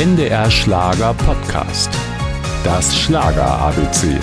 NDR Schlager Podcast. Das Schlager ABC.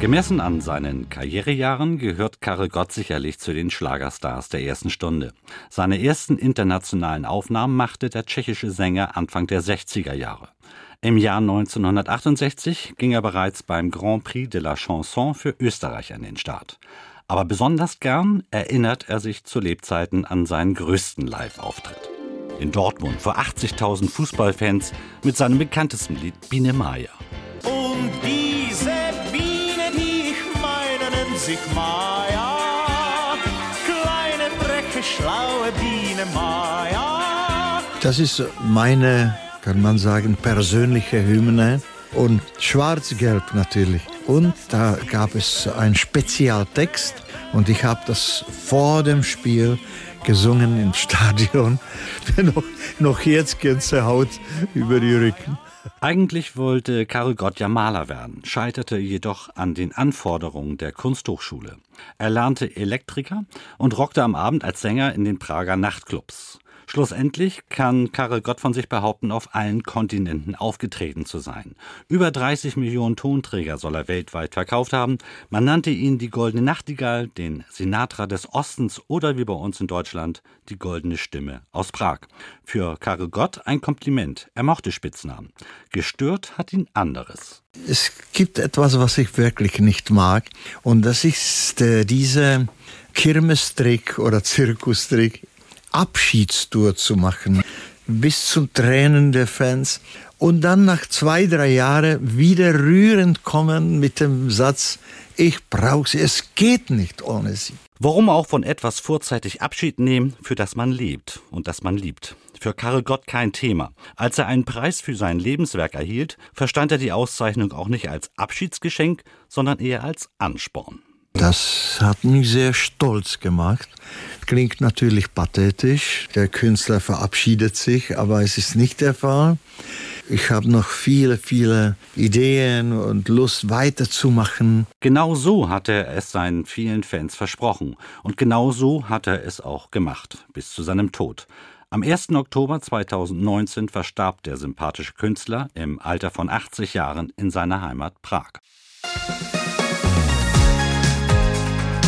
Gemessen an seinen Karrierejahren gehört Karel Gott sicherlich zu den Schlagerstars der ersten Stunde. Seine ersten internationalen Aufnahmen machte der tschechische Sänger Anfang der 60er Jahre. Im Jahr 1968 ging er bereits beim Grand Prix de la Chanson für Österreich an den Start. Aber besonders gern erinnert er sich zu Lebzeiten an seinen größten Live-Auftritt. In Dortmund vor 80.000 Fußballfans mit seinem bekanntesten Lied Biene Maya. Und diese Biene, die ich meine, nennt sich Maya. Kleine, freche, schlaue Biene Maya. Das ist meine, kann man sagen, persönliche Hymne. Und schwarz-gelb natürlich. Und da gab es einen Spezialtext. Und ich habe das vor dem Spiel gesungen im Stadion. noch, noch jetzt Gänsehaut über die Rücken. Eigentlich wollte Karel Gott ja Maler werden, scheiterte jedoch an den Anforderungen der Kunsthochschule. Er lernte Elektriker und rockte am Abend als Sänger in den Prager Nachtclubs. Schlussendlich kann Karel Gott von sich behaupten, auf allen Kontinenten aufgetreten zu sein. Über 30 Millionen Tonträger soll er weltweit verkauft haben. Man nannte ihn die Goldene Nachtigall, den Sinatra des Ostens oder wie bei uns in Deutschland die Goldene Stimme aus Prag. Für Karel Gott ein Kompliment. Er mochte Spitznamen. Gestört hat ihn anderes. Es gibt etwas, was ich wirklich nicht mag. Und das ist äh, diese Kirmestrick oder Zirkustrick Abschiedstour zu machen, bis zum Tränen der Fans und dann nach zwei, drei Jahren wieder rührend kommen mit dem Satz, ich brauche sie, es geht nicht ohne sie. Warum auch von etwas vorzeitig Abschied nehmen, für das man lebt und das man liebt? Für Karel Gott kein Thema. Als er einen Preis für sein Lebenswerk erhielt, verstand er die Auszeichnung auch nicht als Abschiedsgeschenk, sondern eher als Ansporn. Das hat mich sehr stolz gemacht. Klingt natürlich pathetisch. Der Künstler verabschiedet sich, aber es ist nicht der Fall. Ich habe noch viele, viele Ideen und Lust weiterzumachen. Genau so hat er es seinen vielen Fans versprochen. Und genau so hat er es auch gemacht, bis zu seinem Tod. Am 1. Oktober 2019 verstarb der sympathische Künstler im Alter von 80 Jahren in seiner Heimat Prag.